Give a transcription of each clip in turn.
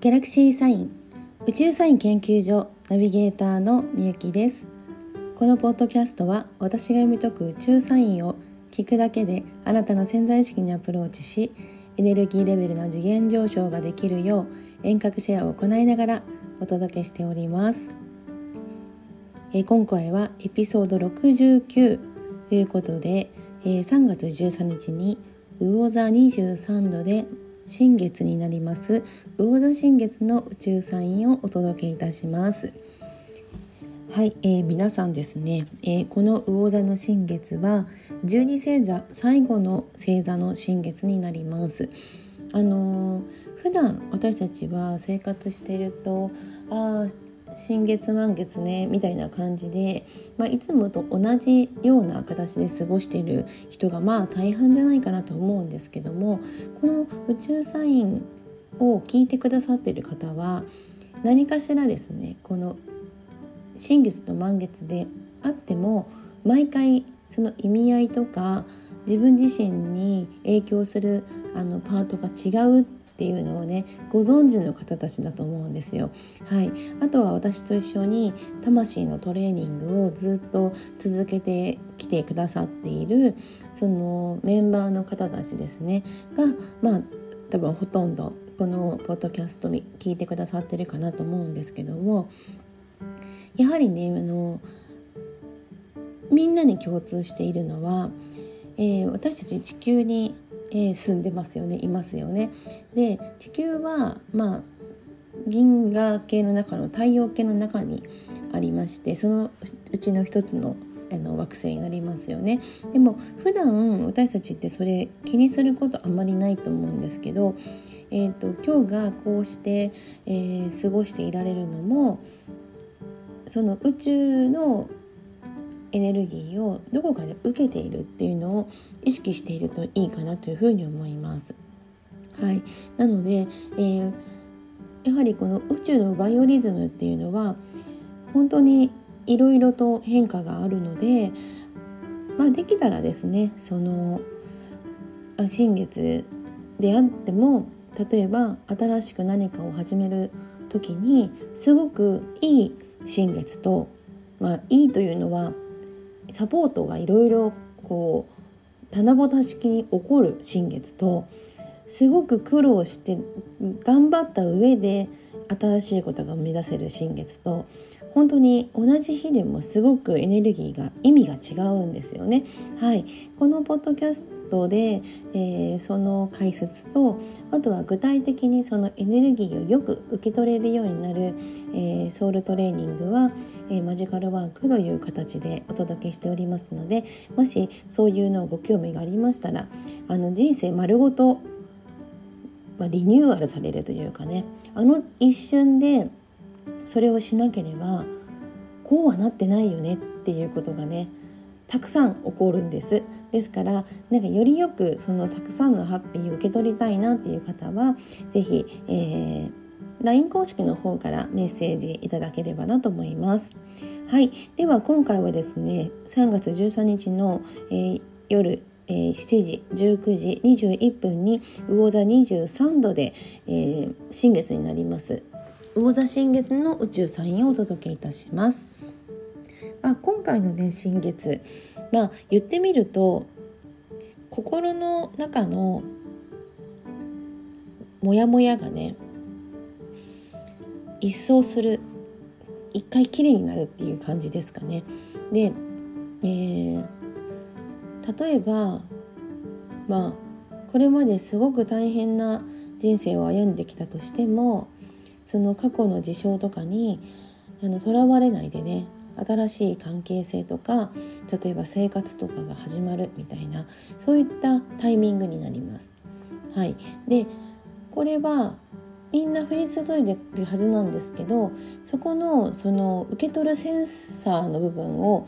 ギャラクシーサイン宇宙サイン研究所ナビゲーターのみゆきです。このポッドキャストは私が読み解く宇宙サインを聞くだけであなたの潜在意識にアプローチしエネルギーレベルの次元上昇ができるよう遠隔シェアを行いながらお届けしております。え今回はエピソード69ということで、え3月13日に魚座23度で新月になります。魚座新月の宇宙サインをお届けいたします。はい、えー、皆さんですね、えー、この魚座の新月は12星座最後の星座の新月になります。あのー、普段私たちは生活しているとああ新月満月ねみたいな感じで、まあ、いつもと同じような形で過ごしている人がまあ大半じゃないかなと思うんですけどもこの宇宙サインを聞いてくださっている方は何かしらですねこの新月と満月であっても毎回その意味合いとか自分自身に影響するあのパートが違うっていうのをねご存知の方たちだと思うんですよ。はい、あとは私と一緒に魂のトレーニングをずっと続けてきてくださっているそのメンバーの方たちですね。がまあ多分ほとんどこのポッドキャスト聞いてくださってるかなと思うんですけども。やはりねあのみんなに共通しているのは、えー、私たち地球にえー、住んでますよねいますよね。で地球はまあ銀河系の中の太陽系の中にありましてそのうちの一つのあの惑星になりますよねでも普段私たちってそれ気にすることあんまりないと思うんですけど、えーと、今日がこうして、えー、過ごしていられるのもその宇宙のエネルギーをどこかで受けているっていうのを意識しているといいかなというふうに思います。はい、なので、えー、やはりこの宇宙のバイオリズムっていうのは本当にいろいろと変化があるので、まあ、できたらですねその新月であっても例えば新しく何かを始める時にすごくいい新月と、まあ、いいというのはサポートがいろいろこう七夕式に起こる新月とすごく苦労して頑張った上で新しいことが生み出せる新月と本当に同じ日でもすごくエネルギーが意味が違うんですよね。はい、このポッドキャストで、えー、その解説とあとは具体的にそのエネルギーをよく受け取れるようになる、えー、ソウルトレーニングは、えー、マジカルワークという形でお届けしておりますのでもしそういうのをご興味がありましたらあの人生丸ごと、まあ、リニューアルされるというかねあの一瞬でそれをしなければこうはなってないよねっていうことがねたくさん起こるんですですからなんかよりよくそのたくさんのハッピーを受け取りたいなっていう方は是非、えー、LINE 公式の方からメッセージいただければなと思います。はい、では今回はですね3月13日の、えー、夜えー、7時19時21分に魚座23度で、えー、新月になります魚座新月の宇宙サインをお届けいたします。あ、今回のね新月まあ言ってみると心の中のモヤモヤがね一掃する一回きれいになるっていう感じですかね。で、えー、例えばまあこれまですごく大変な人生を歩んできたとしてもその過去の事象とかにとらわれないでね新しい関係性とか例えば生活とかが始まるみたいなそういったタイミングになります。はい、でこれはみんな降り注いでるはずなんですけどそこのその受け取るセンサーの部分を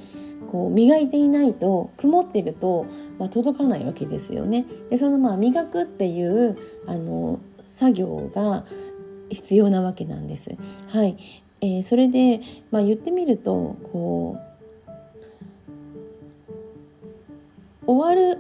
こう磨いていないと曇ってると、まあ、届かないわけですよね。でそのまあ磨くっていうあの作業が必要なわけなんです。はい、えー、それで、まあ、言ってみるとこう終わる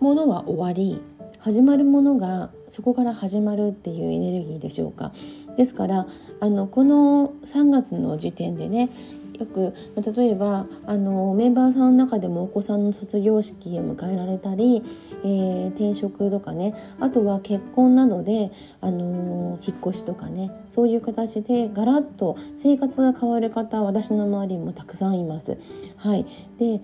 ものは終わり始まるものがそこから始まるっていうエネルギーでしょうか。ですからあのこの3月の時点でねよく例えばあのメンバーさんの中でもお子さんの卒業式を迎えられたり、えー、転職とかねあとは結婚などであの引っ越しとかねそういう形でガラッと生活が変わる方私の周りもたくさんいます。はい、で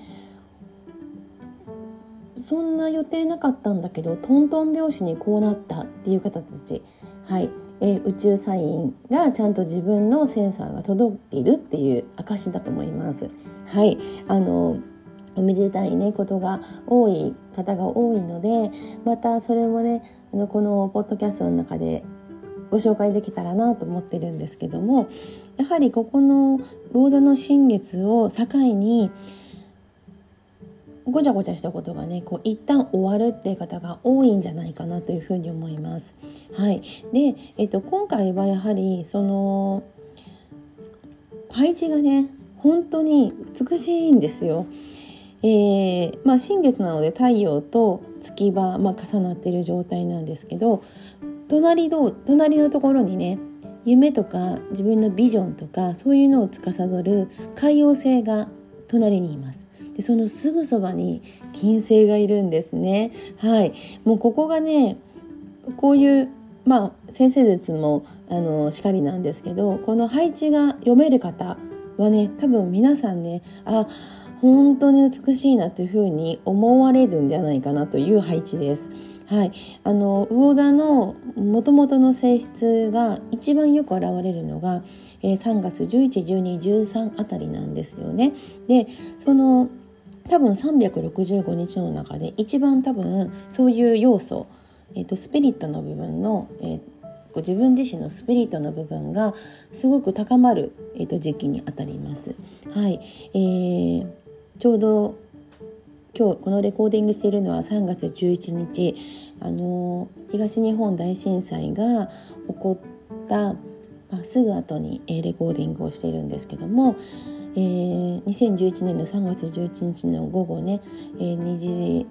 そんな予定なかったんだけどトントン拍子にこうなったっていう方たち、はい。えー、宇宙サインがちゃんと自分のセンサーが届いているっていう証だと思います。はいあのおめでたいねことが多い方が多いのでまたそれもねあのこのポッドキャストの中でご紹介できたらなと思ってるんですけどもやはりここの魚座の新月を境にごちゃごちゃしたことがねこう一旦終わるっていう方が多いんじゃないかなというふうに思います。はい、で、えっと、今回はやはりその配置がね本当に美しいんですよ。えー、まあ、新月なので太陽と月は、まあ、重なっている状態なんですけど隣ど隣のところにね夢とか自分のビジョンとかそういうのを司る海王星が隣にいます。でそのすぐそばに金星がいるんですねはいもうここがねこういうまあ先生術もあのしかりなんですけどこの配置が読める方はね多分皆さんねあ本当に美しいなというふうに思われるんじゃないかなという配置です。はい、あの魚座のもともとの性質が一番よく現れるのが、えー、3月111213あたりなんですよね。でその多分365日の中で一番多分そういう要素、えーと、スピリットの部分の、えー、自分自身のスピリットの部分がすごく高まる、えーと、時期にあたります。はいえー、ちょうど今日このレコーディングしているのは3月11日あの東日本大震災が起こった、まあ、すぐ後にレコーディングをしているんですけどもえー、2011年の3月11日の午後ね、えー、2時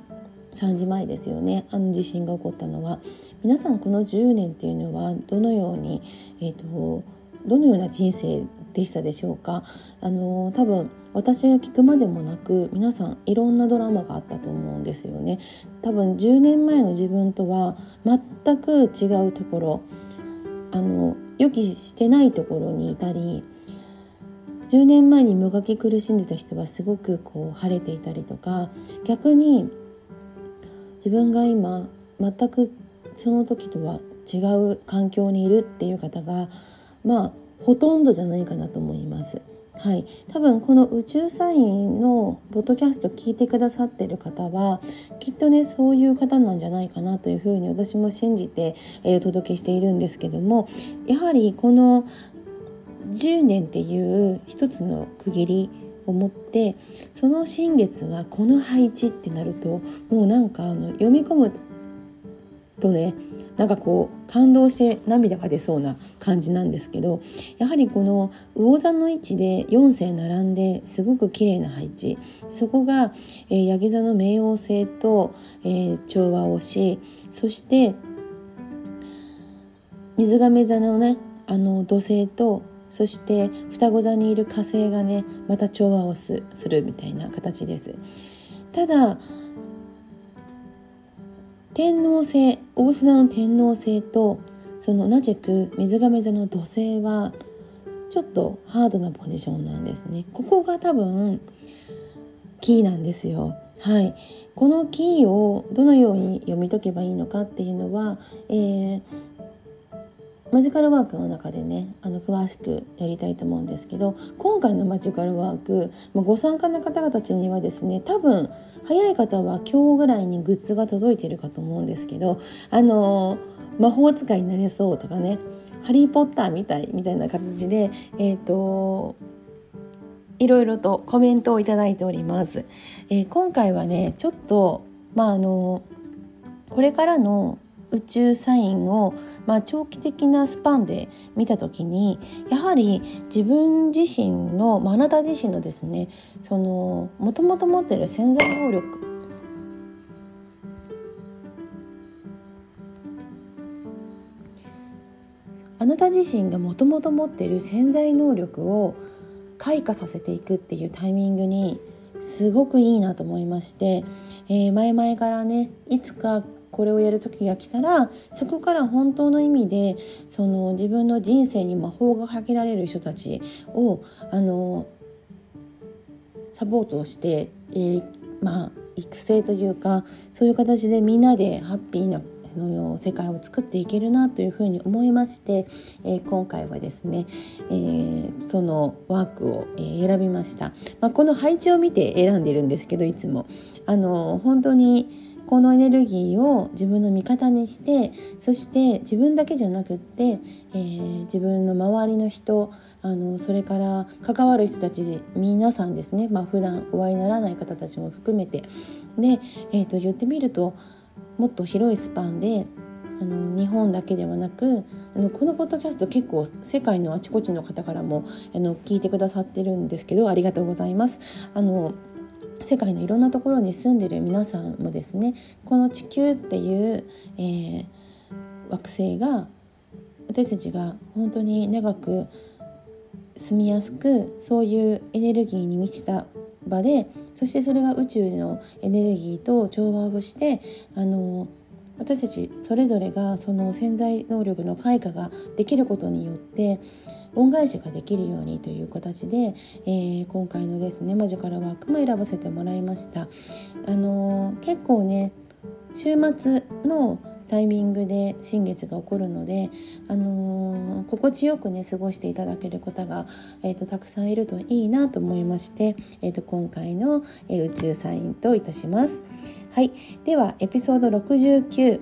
3時前ですよね。あの地震が起こったのは。皆さんこの10年っていうのはどのように、えーと、どのような人生でしたでしょうか？あの多分私が聞くまでもなく皆さんいろんなドラマがあったと思うんですよね。多分10年前の自分とは全く違うところあの予期してないところにいたり10年前にもがき苦しんでた人はすごくこう晴れていたりとか逆に自分が今全くその時とは違う環境にいるっていう方がまあほとんどじゃないかなと思います。はい、多分この宇宙サインのポッドキャスト聞いてくださってる方はきっとねそういう方なんじゃないかなというふうに私も信じて、え、お届けしているんですけどもやはりこの10年っていう一つの区切りを持ってその新月がこの配置ってなるともうなんかあの読み込むとねなんかこう感動して涙が出そうな感じなんですけどやはりこの魚座の位置で4世並んですごく綺麗な配置。そこが、えー、ヤギ座の冥王星と、えー、調和をしそして水亀座のねあの土星とそして双子座にいる火星がねまた調和をするみたいな形です。ただ天王星大志座の天王星とその同じく水亀座の土星はちょっとハードなポジションなんですね。ここが多分キーなんですよ。はい、このキーをどのように読み解けばいいのかっていうのは、えー、マジカルワークの中でねあの詳しくやりたいと思うんですけど今回のマジカルワーク、まあ、ご参加の方々たちにはですね多分早い方は今日ぐらいにグッズが届いてるかと思うんですけどあの魔法使いになれそうとかねハリー・ポッターみたいみたいな形でえっ、ー、といろいろとコメントをいただいております。えー、今回はねちょっとまああのこれからの宇宙サインを、まあ、長期的なスパンで見た時にやはり自分自身の、まあ、あなた自身のですねそのもともと持っている潜在能力あなた自身がもともと持っている潜在能力を開花させていくっていうタイミングにすごくいいなと思いまして、えー、前々からねいつかこれをやる時が来たらそこから本当の意味でその自分の人生に魔法がかけられる人たちをあのサポートをして、えー、まあ育成というかそういう形でみんなでハッピーなの世界を作っていけるなというふうに思いまして、えー、今回はですね、えー、そのワークを、えー、選びました、まあ、この配置を見て選んでるんですけどいつも。あの本当にこのエネルギーを自分の味方にしてそして自分だけじゃなくって、えー、自分の周りの人あのそれから関わる人たち皆さんですね、まあ普段お会いにならない方たちも含めてで、えー、と言ってみるともっと広いスパンであの日本だけではなくあのこのポッドキャスト結構世界のあちこちの方からもあの聞いてくださってるんですけどありがとうございます。あの世界のいろんなところに住んでる皆さんもですねこの地球っていう、えー、惑星が私たちが本当に長く住みやすくそういうエネルギーに満ちた場でそしてそれが宇宙のエネルギーと調和をしてあの私たちそれぞれがその潜在能力の開花ができることによって恩返しができるようにという形で、えー、今回のですねマジカルワークも選ばせてもらいました。あのー、結構ね週末のタイミングで新月が起こるので、あのー、心地よくね過ごしていただける方が、えーと、たくさんいるといいなと思いまして、えーと、今回の、えー、宇宙サインといたします。はい、ではエピソード69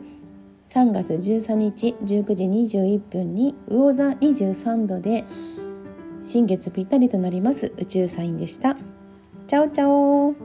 3月13日19時21分に魚座23度で新月ぴったりとなります宇宙サインでした。チャオチャオ